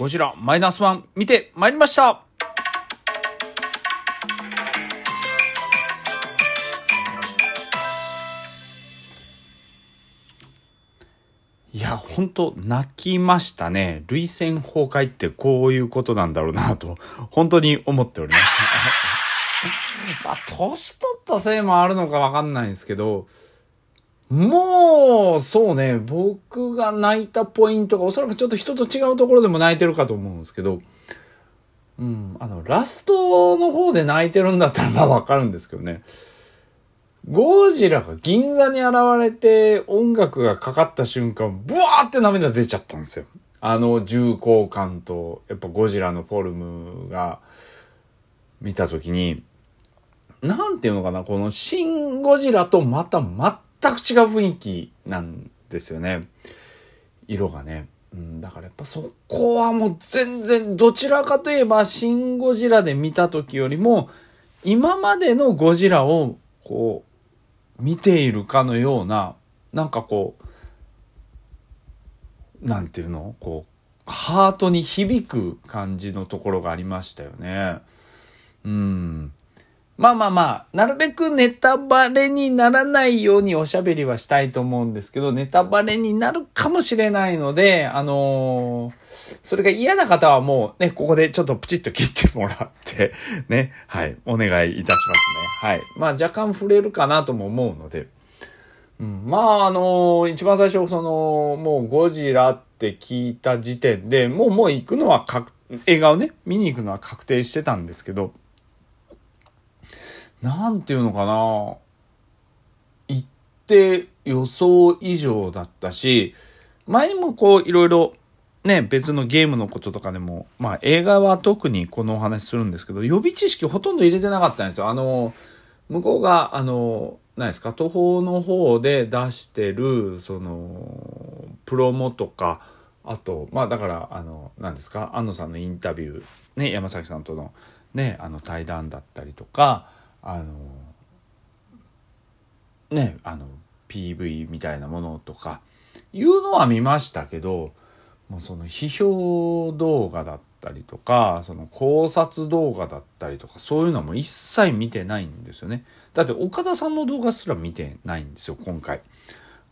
ゴジラマイナスワン見てまいりましたいや、本当泣きましたね。涙腺崩壊ってこういうことなんだろうなと、本当に思っております。まあ、年取ったせいもあるのかわかんないんですけど、もう、そうね、僕が泣いたポイントがおそらくちょっと人と違うところでも泣いてるかと思うんですけど、うん、あの、ラストの方で泣いてるんだったらまあわかるんですけどね。ゴジラが銀座に現れて音楽がかかった瞬間、ブワーって涙出ちゃったんですよ。あの重厚感と、やっぱゴジラのフォルムが見たときに、なんていうのかな、このシン・ゴジラとまた全く違う雰囲気なんですよね。色がね。うん、だからやっぱそこはもう全然どちらかといえばシン・ゴジラで見た時よりも今までのゴジラをこう見ているかのようななんかこうなんていうの？こうハートに響く感じのところがありましたよね。うん。まあまあまあ、なるべくネタバレにならないようにおしゃべりはしたいと思うんですけど、ネタバレになるかもしれないので、あのー、それが嫌な方はもうね、ここでちょっとプチッと切ってもらって、ね、はい、お願いいたしますね。はい。まあ若干触れるかなとも思うので、うん、まああのー、一番最初その、もうゴジラって聞いた時点で、もうもう行くのは確、映画をね、見に行くのは確定してたんですけど、なんていうのかな行って予想以上だったし、前にもこういろいろね、別のゲームのこととかでも、まあ映画は特にこのお話するんですけど、予備知識ほとんど入れてなかったんですよ。あの、向こうが、あの、何ですか、途方の方で出してる、その、プロモとか、あと、まあだから、あの、何ですか、安野さんのインタビュー、ね、山崎さんとのね、あの対談だったりとか、あのねあの PV みたいなものとかいうのは見ましたけどもうその批評動画だったりとかその考察動画だったりとかそういうのも一切見てないんですよね。だって岡田さんの動画すら見てないんですよ今回。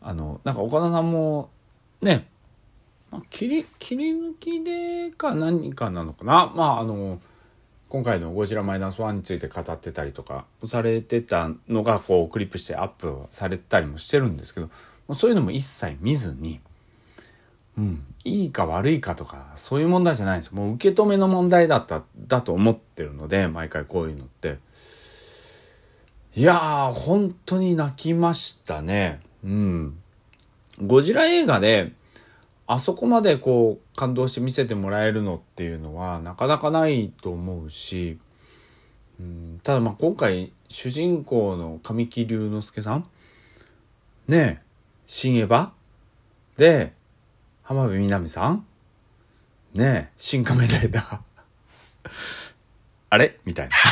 あのなんか岡田さんもね、ま、切り切り抜きでか何かなのかなまああの今回のゴジラマイナスワンについて語ってたりとかされてたのがこうクリップしてアップされたりもしてるんですけどもうそういうのも一切見ずに、うん、いいか悪いかとかそういう問題じゃないんです。もう受け止めの問題だった、だと思ってるので、毎回こういうのって。いやー、本当に泣きましたね。うん。ゴジラ映画で、あそこまでこう感動して見せてもらえるのっていうのはなかなかないと思うし、うん、ただまあ今回主人公の神木隆之介さんねえ、新エヴァ？で、浜辺美波さん？ねえ、新仮面ライダー？あれ？みたいな。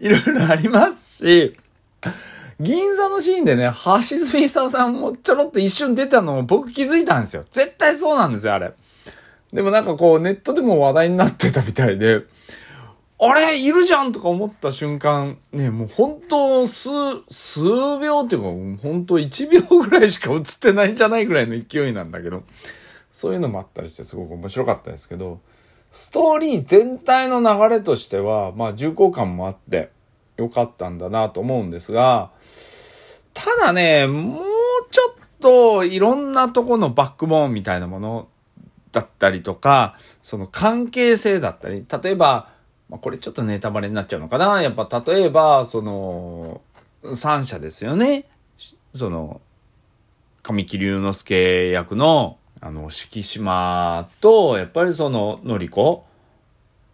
いろいろありますし、銀座のシーンでね、橋爪功さんもちょろっと一瞬出たのを僕気づいたんですよ。絶対そうなんですよ、あれ。でもなんかこう、ネットでも話題になってたみたいで、あれいるじゃんとか思った瞬間、ね、もう本当数、数秒っていうか、本当1秒ぐらいしか映ってないんじゃないぐらいの勢いなんだけど、そういうのもあったりしてすごく面白かったですけど、ストーリー全体の流れとしては、まあ重厚感もあって、良かったんだなと思うんですが、ただね、もうちょっといろんなとこのバックボーンみたいなものだったりとか、その関係性だったり、例えば、まあ、これちょっとネタバレになっちゃうのかな？やっぱ例えば、その、三者ですよね。その、神木隆之介役の、あの、敷島と、やっぱりその、のりこ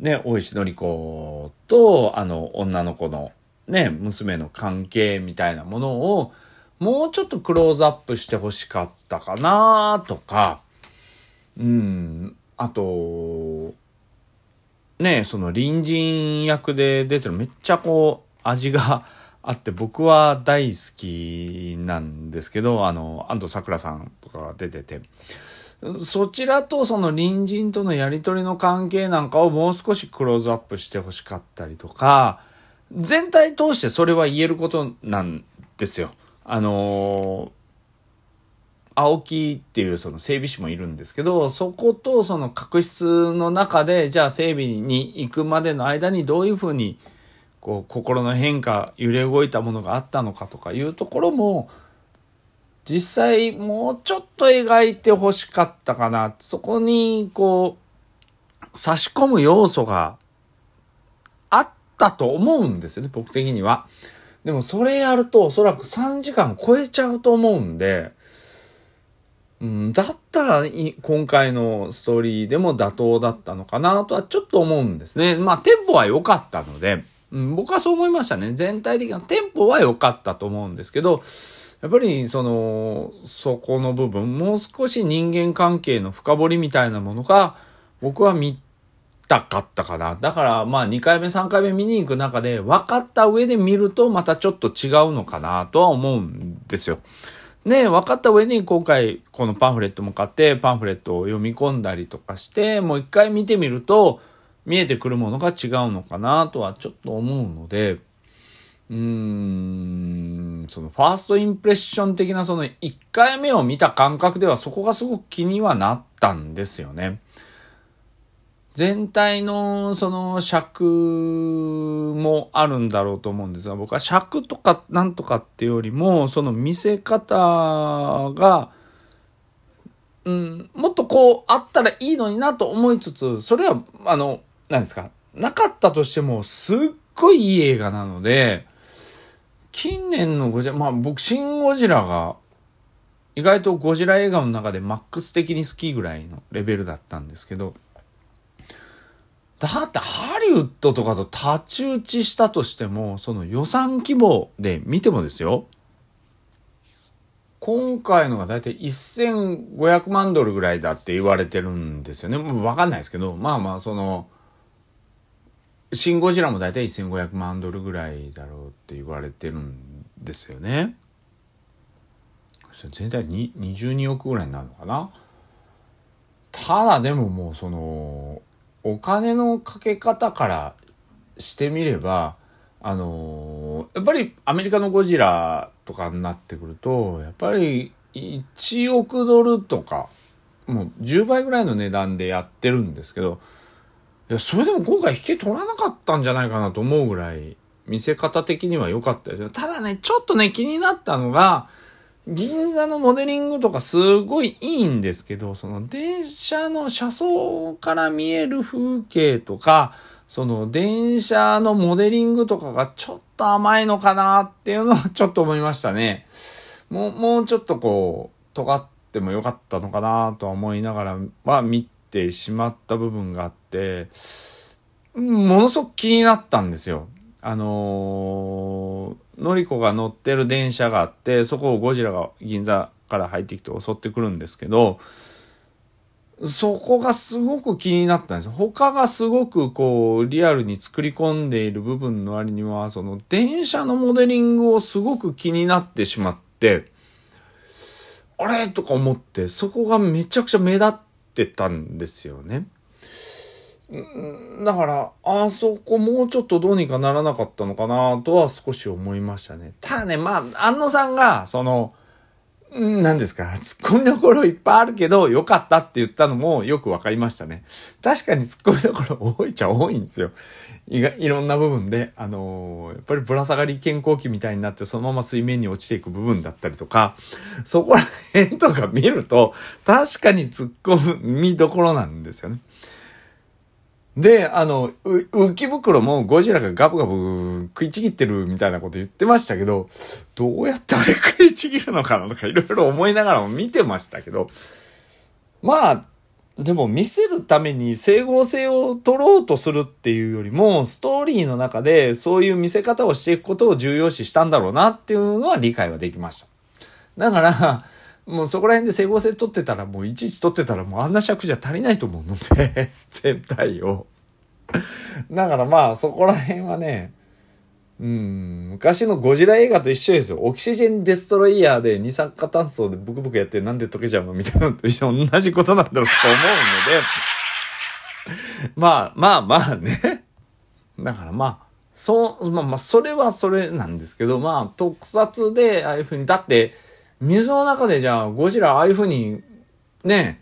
ね、大石のり子と、あの、女の子の、ね、娘の関係みたいなものを、もうちょっとクローズアップしてほしかったかなとか、うん、あと、ね、その隣人役で出てるめっちゃこう、味が あって僕は大好きなんですけど、あの、安藤サクラさんとかが出てて、そちらとその隣人とのやりとりの関係なんかをもう少しクローズアップしてほしかったりとか、全体通してそれは言えることなんですよ。あの青木っていうその整備士もいるんですけど、そことその確執の中で、じゃあ整備に行くまでの間にどういうふうに、こう、心の変化、揺れ動いたものがあったのかとかいうところも、実際もうちょっと描いてほしかったかな。そこに、こう、差し込む要素があったと思うんですよね、僕的には。でもそれやるとおそらく3時間超えちゃうと思うんで、うん、だったら今回のストーリーでも妥当だったのかなとはちょっと思うんですね。まあテンポは良かったので、うん、僕はそう思いましたね。全体的なテンポは良かったと思うんですけど、やっぱりその、そこの部分、もう少し人間関係の深掘りみたいなものが僕は見たかったかな。だからまあ2回目3回目見に行く中で分かった上で見るとまたちょっと違うのかなとは思うんですよ。ね分かった上に今回このパンフレットも買ってパンフレットを読み込んだりとかしてもう一回見てみると見えてくるものが違うのかなとはちょっと思うのでうーんそのファーストインプレッション的なその1回目を見た感覚ではそこがすごく気にはなったんですよね。全体のその尺もあるんだろうと思うんですが、僕は尺とかなんとかっていうよりも、その見せ方が、うん、もっとこうあったらいいのになと思いつつ、それは、あの、何ですか、なかったとしても、すっごいいい映画なので、近年のゴジラ、まあ僕、シン・ゴジラが、意外とゴジラ映画の中でマックス的に好きぐらいのレベルだったんですけど、だってハリウッドとかと太刀打ちしたとしても、その予算規模で見てもですよ。今回のがだいたい1500万ドルぐらいだって言われてるんですよね。もうわかんないですけど、まあまあその、シン・ゴジラもだいたい1500万ドルぐらいだろうって言われてるんですよね。全体に22億ぐらいになるのかな？ただでももうその、お金のかけ方からしてみれば、あの、やっぱりアメリカのゴジラとかになってくると、やっぱり1億ドルとか、もう10倍ぐらいの値段でやってるんですけど、いや、それでも今回引け取らなかったんじゃないかなと思うぐらい、見せ方的には良かったですよ。ただね、ちょっとね、気になったのが、銀座のモデリングとかすごいいいんですけど、その電車の車窓から見える風景とか、その電車のモデリングとかがちょっと甘いのかなっていうのはちょっと思いましたね。もう、もうちょっとこう、尖ってもよかったのかなとは思いながらは見てしまった部分があって、ものすごく気になったんですよ。あのー、のりこが乗ってる電車があって、そこをゴジラが銀座から入ってきて襲ってくるんですけど、そこがすごく気になったんです他がすごくこう、リアルに作り込んでいる部分の割には、その電車のモデリングをすごく気になってしまって、あれ？とか思って、そこがめちゃくちゃ目立ってたんですよね。だから、あそこもうちょっとどうにかならなかったのかなとは少し思いましたね。ただね、まあ、安野さんが、その、何ですか、突っ込みどころいっぱいあるけど、良かったって言ったのもよくわかりましたね。確かに突っ込みどころ多いっちゃ多いんですよ。いがいろんな部分で、あのー、やっぱりぶら下がり健康器みたいになってそのまま水面に落ちていく部分だったりとか、そこら辺とか見ると、確かに突っ込みどころなんですよね。で、あの、浮き袋もゴジラがガブガブ食いちぎってるみたいなこと言ってましたけど、どうやってあれ食いちぎるのかなとかいろいろ思いながらも見てましたけど、まあ、でも見せるために整合性を取ろうとするっていうよりも、ストーリーの中でそういう見せ方をしていくことを重要視したんだろうなっていうのは理解はできました。だから、もうそこら辺で整合性取ってたら、もういちいち取ってたらもうあんな尺じゃ足りないと思うので 全体を。だからまあそこら辺はね、うん、昔のゴジラ映画と一緒ですよ。オキシジェンデストロイヤーで二酸化炭素でブクブクやってなんで溶けちゃうのみたいなのと一緒同じことなんだろうと思うので、まあまあまあね。だからまあ、そう、まあまあ、それはそれなんですけど、まあ、特撮でああいう風に、だって、水の中でじゃあ、ゴジラああいう風に、ね、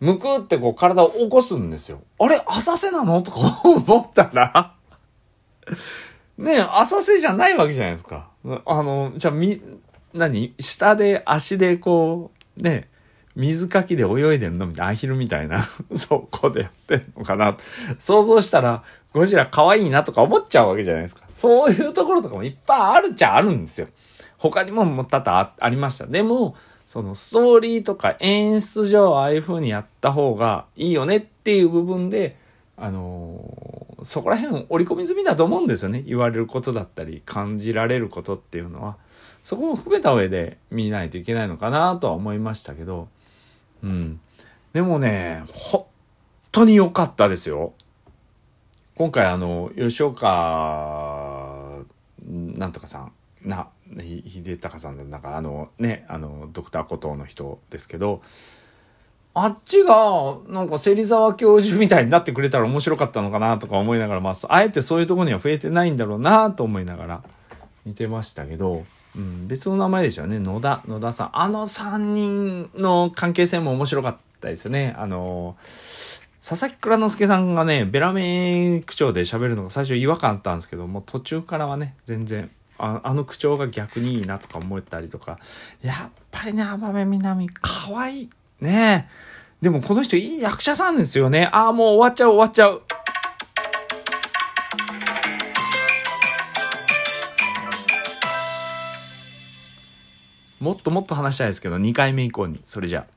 むくってこう体を起こすんですよ。あれ浅瀬なの？とか 思ったらね浅瀬じゃないわけじゃないですか。あの、じゃあみ、何？下で足でこう、ね、水かきで泳いでるの？みたいな、アヒルみたいな、そこでやってんのかな。想像したら、ゴジラ可愛いなとか思っちゃうわけじゃないですか。そういうところとかもいっぱいあるっちゃあるんですよ。他にもも多々ありました。でも、そのストーリーとか演出上ああいう風にやった方がいいよねっていう部分で、あのー、そこら辺織り込み済みだと思うんですよね。言われることだったり、感じられることっていうのは。そこも含めた上で見ないといけないのかなとは思いましたけど、うん。でもね、本当に良かったですよ。今回あの、吉岡、なんとかさん、な、秀隆さんの、なんかあのね、あの、ドクターコトーの人ですけど、あっちが、なんか芹沢教授みたいになってくれたら面白かったのかなとか思いながら、まあ、あえてそういうとこには増えてないんだろうなと思いながら見てましたけど、うん、別の名前でしたよね。野田、野田さん。あの3人の関係性も面白かったですよね。あの、佐々木蔵之介さんがね、ベラメ口調で喋るのが最初違和感あったんですけど、もう途中からはね、全然、ああの口調が逆にいいなとか思ったりとか、やっぱりね、天部みなみ、可愛い。ねでもこの人いい役者さんですよね。ああ、もう終わっちゃう終わっちゃう。もっともっと話したいですけど、2回目以降に。それじゃあ。